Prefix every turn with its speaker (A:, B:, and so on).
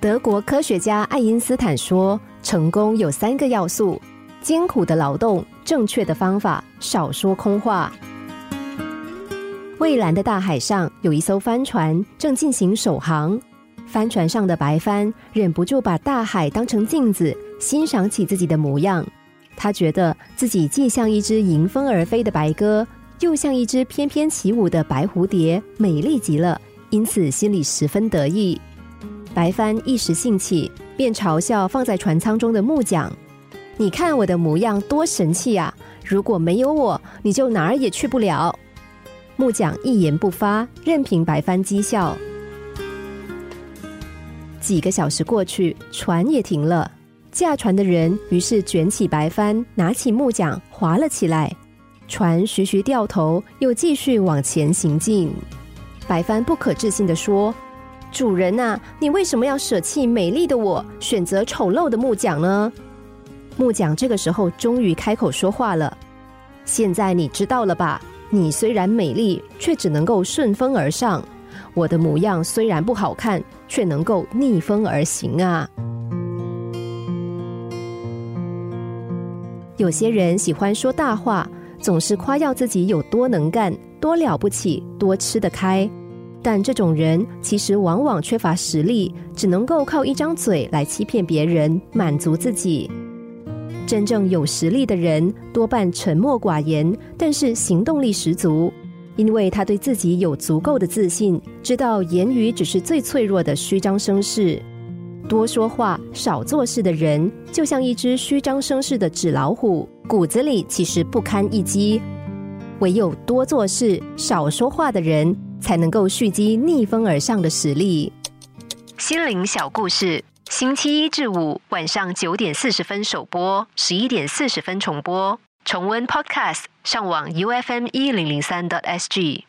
A: 德国科学家爱因斯坦说：“成功有三个要素：艰苦的劳动、正确的方法、少说空话。”蔚蓝的大海上有一艘帆船正进行首航，帆船上的白帆忍不住把大海当成镜子，欣赏起自己的模样。他觉得自己既像一只迎风而飞的白鸽，又像一只翩翩起舞的白蝴蝶，美丽极了，因此心里十分得意。白帆一时兴起，便嘲笑放在船舱中的木匠：“你看我的模样多神气啊！如果没有我，你就哪儿也去不了。”木匠一言不发，任凭白帆讥笑。几个小时过去，船也停了。驾船的人于是卷起白帆，拿起木桨，划了起来。船徐徐掉头，又继续往前行进。白帆不可置信的说：“主人呐，你为什么要舍弃美丽的我，选择丑陋的木桨呢？”木匠这个时候终于开口说话了：“现在你知道了吧？”你虽然美丽，却只能够顺风而上；我的模样虽然不好看，却能够逆风而行啊！有些人喜欢说大话，总是夸耀自己有多能干、多了不起、多吃得开，但这种人其实往往缺乏实力，只能够靠一张嘴来欺骗别人，满足自己。真正有实力的人多半沉默寡言，但是行动力十足，因为他对自己有足够的自信，知道言语只是最脆弱的虚张声势。多说话少做事的人，就像一只虚张声势的纸老虎，骨子里其实不堪一击。唯有多做事少说话的人，才能够蓄积逆风而上的实力。心灵小故事。星期一至五晚上九点四十分首播，十一点四十分重播。重温 Podcast，上网 U F M 一零零三 t S G。